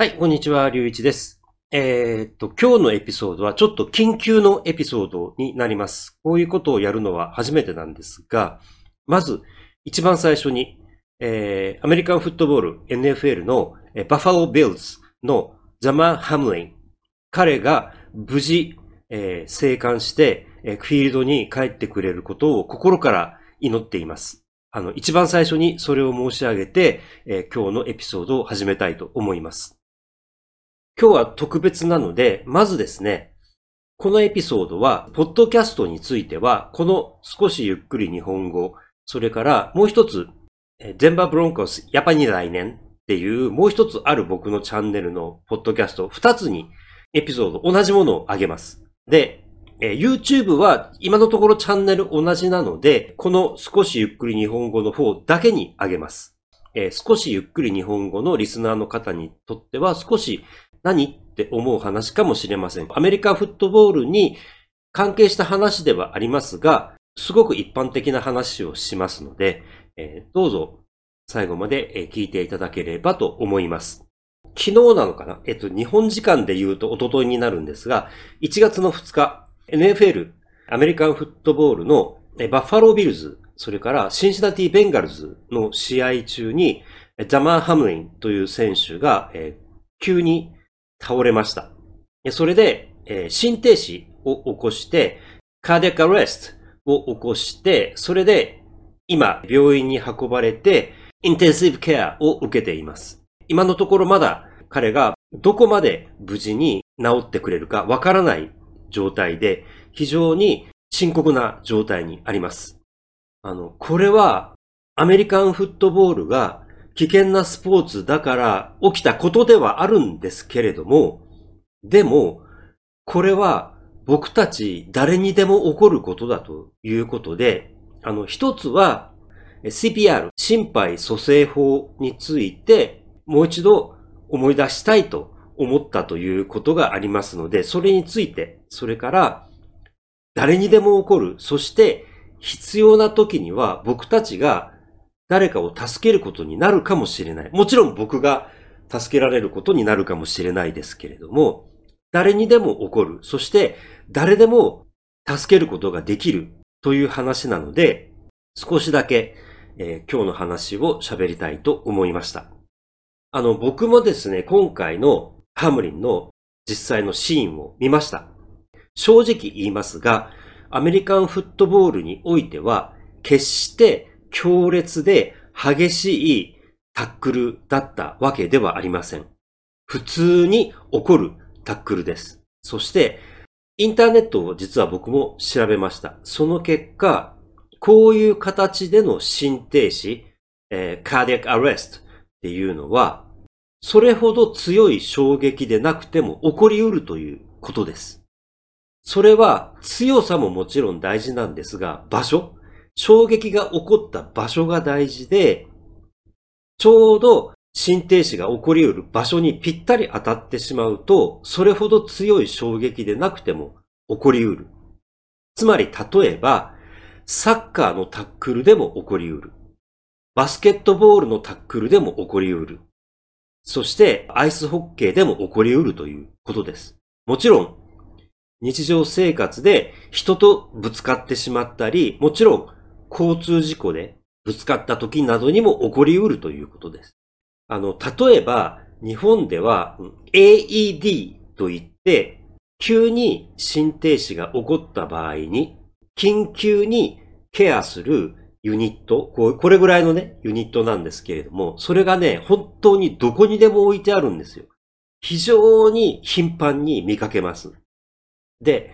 はい、こんにちは、りゅういちです。えーっと、今日のエピソードはちょっと緊急のエピソードになります。こういうことをやるのは初めてなんですが、まず、一番最初に、えー、アメリカンフットボール NFL の、えーバファロー・ビルズのザマー・ハムリン。彼が無事、えー生還して、えーフィールドに帰ってくれることを心から祈っています。あの、一番最初にそれを申し上げて、えー今日のエピソードを始めたいと思います。今日は特別なので、まずですね、このエピソードは、ポッドキャストについては、この少しゆっくり日本語、それからもう一つ、デンバーブロンコス、やっぱに来年っていう、もう一つある僕のチャンネルのポッドキャスト、二つにエピソード同じものをあげます。で、え YouTube は今のところチャンネル同じなので、この少しゆっくり日本語の方だけにあげます。え少しゆっくり日本語のリスナーの方にとっては少し何？って思う話かもしれません。アメリカンフットボールに関係した話ではありますが、すごく一般的な話をしますので、えーどうぞ最後まで聞いていただければと思います。昨日なのかな？えっと、日本時間で言うと一昨日になるんですが、1月の2日、NFL、アメリカンフットボールのバッファロービルズ、それからシンシナティ・ベンガルズの試合中に、えーダマー・ハムリンという選手が、えー急に倒れました。それで、えー心停止を起こして、 cardiac arrest を起こして、それで今病院に運ばれて、 intensive care を受けています。今のところまだ彼がどこまで無事に治ってくれるかわからない状態で、非常に深刻な状態にあります。あの、これはアメリカンフットボールが危険なスポーツだから起きたことではあるんですけれども、でも、これは僕たち誰にでも起こることだということで、あの、一つは CPR、心肺蘇生法についてもう一度思い出したいと思ったということがありますので、それについて、それから誰にでも起こる、そして必要な時には僕たちが誰かを助けることになるかもしれない。もちろん僕が助けられることになるかもしれないですけれども、誰にでも起こる。そして誰でも助けることができるという話なので、少しだけ、えー今日の話を喋りたいと思いました。あの、僕もですね、今回のハムリンの実際のシーンを見ました。正直言いますが、アメリカンフットボールにおいては、決して強烈で激しいタックルだったわけではありません。普通に起こるタックルです。そして、インターネットを実は僕も調べました。その結果、こういう形での心停止、えー、カーディアックアレストっていうのは、それほど強い衝撃でなくても起こり得るということです。それは強さももちろん大事なんですが、場所衝撃が起こった場所が大事で、ちょうど心停止が起こり得る場所にぴったり当たってしまうと、それほど強い衝撃でなくても起こり得る。つまり例えば、サッカーのタックルでも起こり得る。バスケットボールのタックルでも起こり得る。そして、アイスホッケーでも起こり得るということです。もちろん、日常生活で人とぶつかってしまったり、もちろん交通事故でぶつかった時などにも起こり得るということです。あの、例えば、日本では AED と言って、急に心停止が起こった場合に、緊急にケアするユニット、これぐらいのね、ユニットなんですけれども、それがね、本当にどこにでも置いてあるんですよ。非常に頻繁に見かけます。で、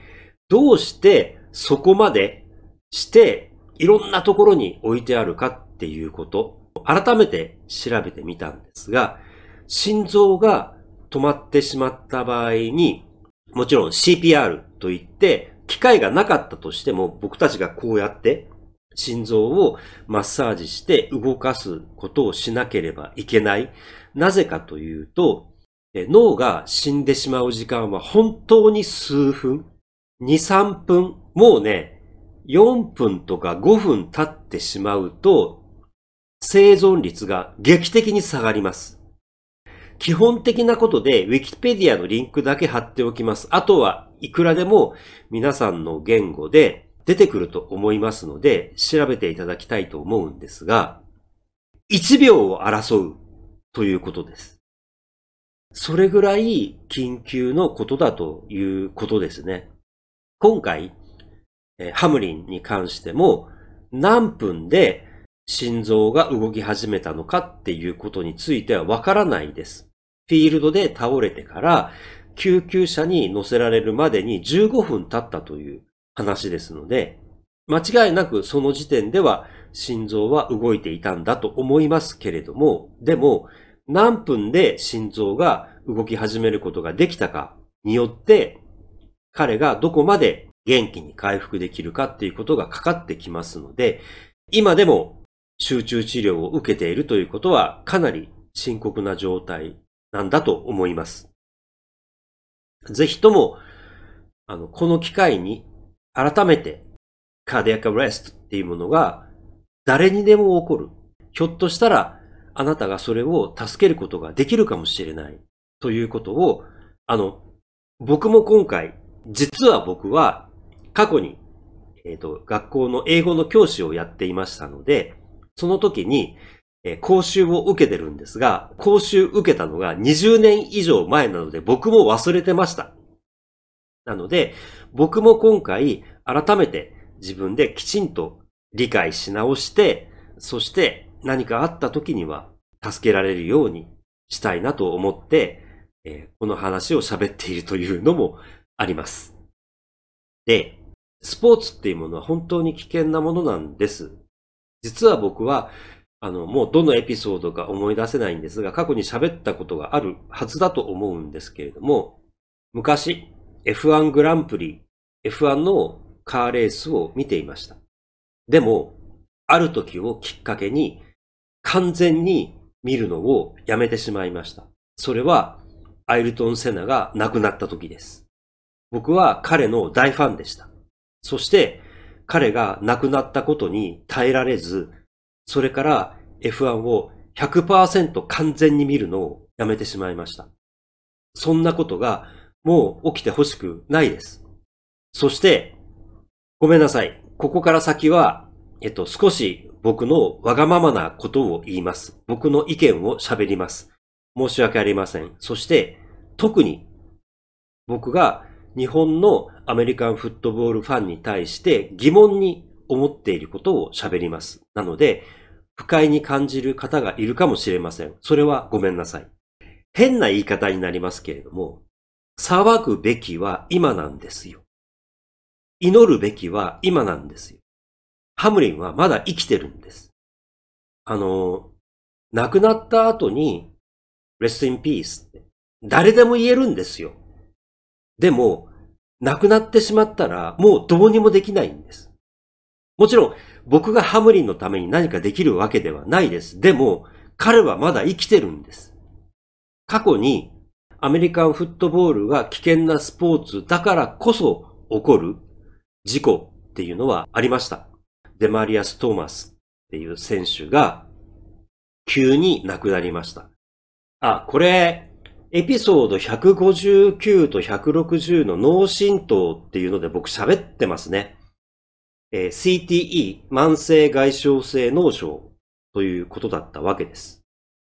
どうしてそこまでして、いろんなところに置いてあるかっていうこと、改めて調べてみたんですが、心臓が止まってしまった場合に、もちろん CPR といって、機械がなかったとしても、僕たちがこうやって心臓をマッサージして動かすことをしなければいけない。なぜかというと、脳が死んでしまう時間は本当に数分、2、3分、もうね、4分とか5分経ってしまうと、生存率が劇的に下がります。基本的なことで Wikipedia のリンクだけ貼っておきます。あとはいくらでも皆さんの言語で出てくると思いますので調べていただきたいと思うんですが、1秒を争うということです。それぐらい緊急のことだということですね。今回、ハムリンに関しても何分で心臓が動き始めたのかっていうことについてはわからないです。フィールドで倒れてから救急車に乗せられるまでに15分経ったという話ですので、間違いなくその時点では心臓は動いていたんだと思いますけれども、でも何分で心臓が動き始めることができたかによって、彼がどこまで元気に回復できるかっていうことがかかってきますので、今でも集中治療を受けているということはかなり深刻な状態なんだと思います。ぜひとも、あの、この機会に改めてカーディアカレストっていうものが誰にでも起こる。ひょっとしたらあなたがそれを助けることができるかもしれないということを、あの、僕も今回、実は僕は過去に、えっ、ー、と、学校の英語の教師をやっていましたので、その時に、えー、講習を受けてるんですが、講習受けたのが20年以上前なので僕も忘れてました。なので、僕も今回改めて自分できちんと理解し直して、そして何かあった時には助けられるようにしたいなと思って、えー、この話を喋っているというのもあります。で、スポーツっていうものは本当に危険なものなんです。実は僕は、あの、もうどのエピソードか思い出せないんですが、過去に喋ったことがあるはずだと思うんですけれども、昔、F1 グランプリ、F1 のカーレースを見ていました。でも、ある時をきっかけに、完全に見るのをやめてしまいました。それは、アイルトン・セナが亡くなった時です。僕は彼の大ファンでした。そして、彼が亡くなったことに耐えられず、それから F1 を100%完全に見るのをやめてしまいました。そんなことがもう起きてほしくないです。そして、ごめんなさい。ここから先は、えっと、少し僕のわがままなことを言います。僕の意見を喋ります。申し訳ありません。そして、特に僕が日本のアメリカンフットボールファンに対して疑問に思っていることを喋ります。なので、不快に感じる方がいるかもしれません。それはごめんなさい。変な言い方になりますけれども、騒ぐべきは今なんですよ。祈るべきは今なんですよ。ハムリンはまだ生きてるんです。あの、亡くなった後に、レストインピースって誰でも言えるんですよ。でも、亡くなってしまったらもうどうにもできないんです。もちろん、僕がハムリンのために何かできるわけではないです。でも、彼はまだ生きてるんです。過去にアメリカンフットボールが危険なスポーツだからこそ起こる事故っていうのはありました。デマリアス・トーマスっていう選手が急に亡くなりました。あ、これ、エピソード159と160の脳震盪っていうので僕喋ってますね。えー、CTE、慢性外傷性脳症ということだったわけです。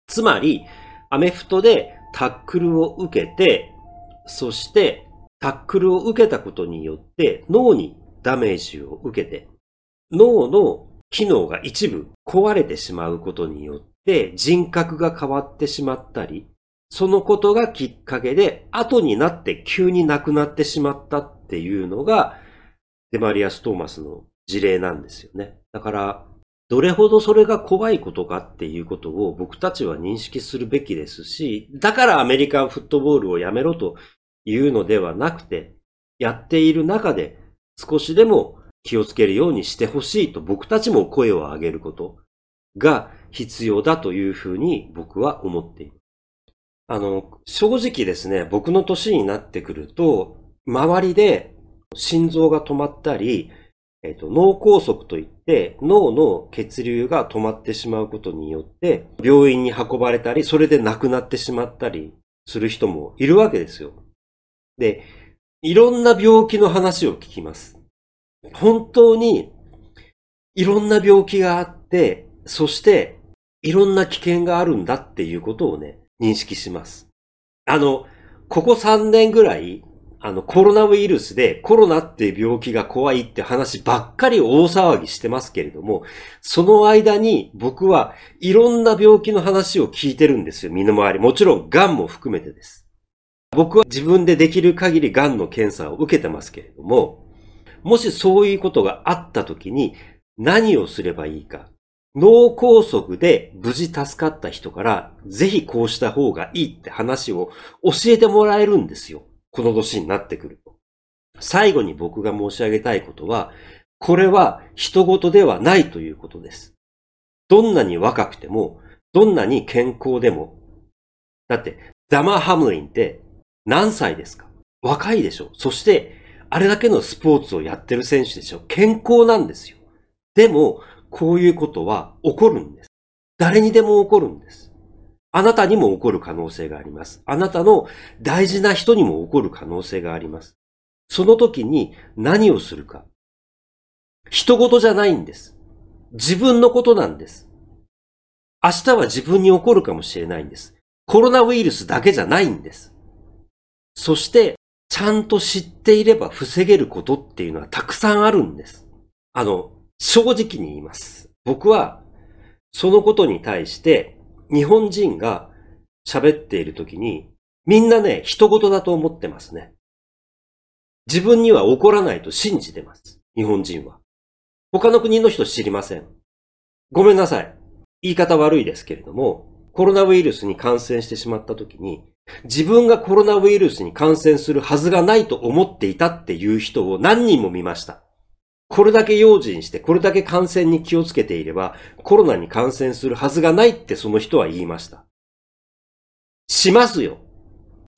つまり、アメフトでタックルを受けて、そしてタックルを受けたことによって脳にダメージを受けて、脳の機能が一部壊れてしまうことによって人格が変わってしまったり、そのことがきっかけで後になって急に亡くなってしまったっていうのがデマリアス・トーマスの事例なんですよね。だから、どれほどそれが怖いことかっていうことを僕たちは認識するべきですし、だからアメリカンフットボールをやめろというのではなくて、やっている中で少しでも気をつけるようにしてほしいと僕たちも声を上げることが必要だというふうに僕は思っています。あの、正直ですね、僕の年になってくると、周りで心臓が止まったり、えっ、と、脳梗塞といって脳の血流が止まってしまうことによって病院に運ばれたり、それで亡くなってしまったりする人もいるわけですよ。で、いろんな病気の話を聞きます。本当にいろんな病気があって、そしていろんな危険があるんだっていうことをね、認識します。あの、ここ3年ぐらい、あの、コロナウイルスでコロナって病気が怖いって話ばっかり大騒ぎしてますけれども、その間に僕はいろんな病気の話を聞いてるんですよ、身の回り。もちろん、癌も含めてです。僕は自分でできる限り癌の検査を受けてますけれども、もしそういうことがあった時に何をすればいいか。脳梗塞で無事助かった人から、ぜひこうした方がいいって話を教えてもらえるんですよ。この年になってくると。最後に僕が申し上げたいことは、これは人事ではないということです。どんなに若くても、どんなに健康でも。だって、ダマ・ハムリンって何歳ですか？若いでしょ？そして、あれだけのスポーツをやってる選手でしょ？健康なんですよ。でも、こういうことは起こるんです。誰にでも起こるんです。あなたにも起こる可能性があります。あなたの大事な人にも起こる可能性があります。その時に何をするか。人事じゃないんです。自分のことなんです。明日は自分に起こるかもしれないんです。コロナウイルスだけじゃないんです。そして、ちゃんと知っていれば防げることっていうのはたくさんあるんです。あの、正直に言います。僕は、そのことに対して、日本人が喋っているときに、みんなね、人事だと思ってますね。自分には起こらないと信じてます。日本人は。他の国の人知りません。ごめんなさい。言い方悪いですけれども、コロナウイルスに感染してしまったときに、自分がコロナウイルスに感染するはずがないと思っていたっていう人を何人も見ました。これだけ用心して、これだけ感染に気をつけていれば、コロナに感染するはずがないってその人は言いました。しますよ。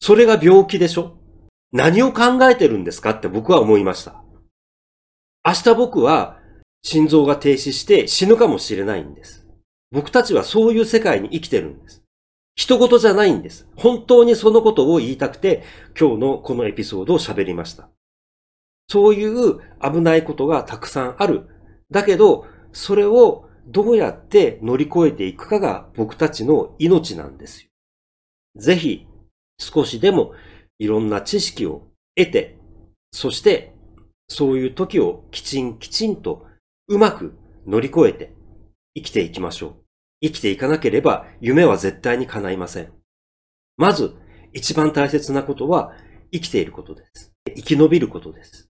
それが病気でしょ何を考えてるんですか？って僕は思いました。明日僕は心臓が停止して死ぬかもしれないんです。僕たちはそういう世界に生きてるんです。人事じゃないんです。本当にそのことを言いたくて、今日のこのエピソードを喋りました。そういう危ないことがたくさんある。だけど、それをどうやって乗り越えていくかが僕たちの命なんですよ。ぜひ、少しでもいろんな知識を得て、そしてそういう時をきちんきちんとうまく乗り越えて生きていきましょう。生きていかなければ夢は絶対に叶いません。まず一番大切なことは生きていることです。生き延びることです。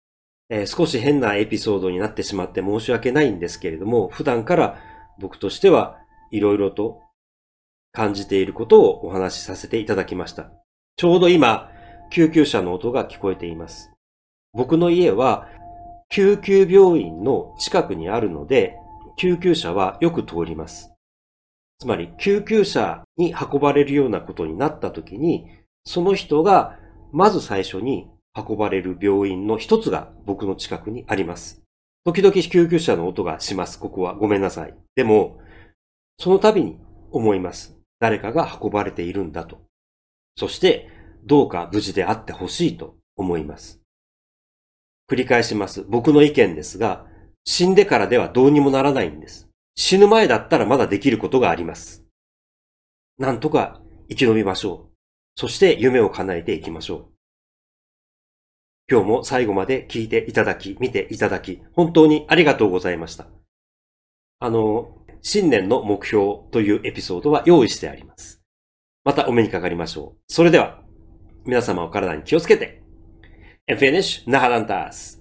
えー、少し変なエピソードになってしまって申し訳ないんですけれども、普段から僕としてはいろいろと感じていることをお話しさせていただきました。ちょうど今、救急車の音が聞こえています。僕の家は救急病院の近くにあるので、救急車はよく通ります。つまり、救急車に運ばれるようなことになった時に、その人がまず最初に運ばれる病院の一つが僕の近くにあります。時々救急車の音がします。ここはごめんなさい。でも、その度に思います。誰かが運ばれているんだと。そして、どうか無事であってほしいと思います。繰り返します。僕の意見ですが、死んでからではどうにもならないんです。死ぬ前だったらまだできることがあります。なんとか生き延びましょう。そして夢を叶えていきましょう。今日も最後まで聞いていただき、見ていただき、本当にありがとうございました。あの、新年の目標というエピソードは用意してあります。またお目にかかりましょう。それでは、皆様お体に気をつけて。And finish, nahadantas!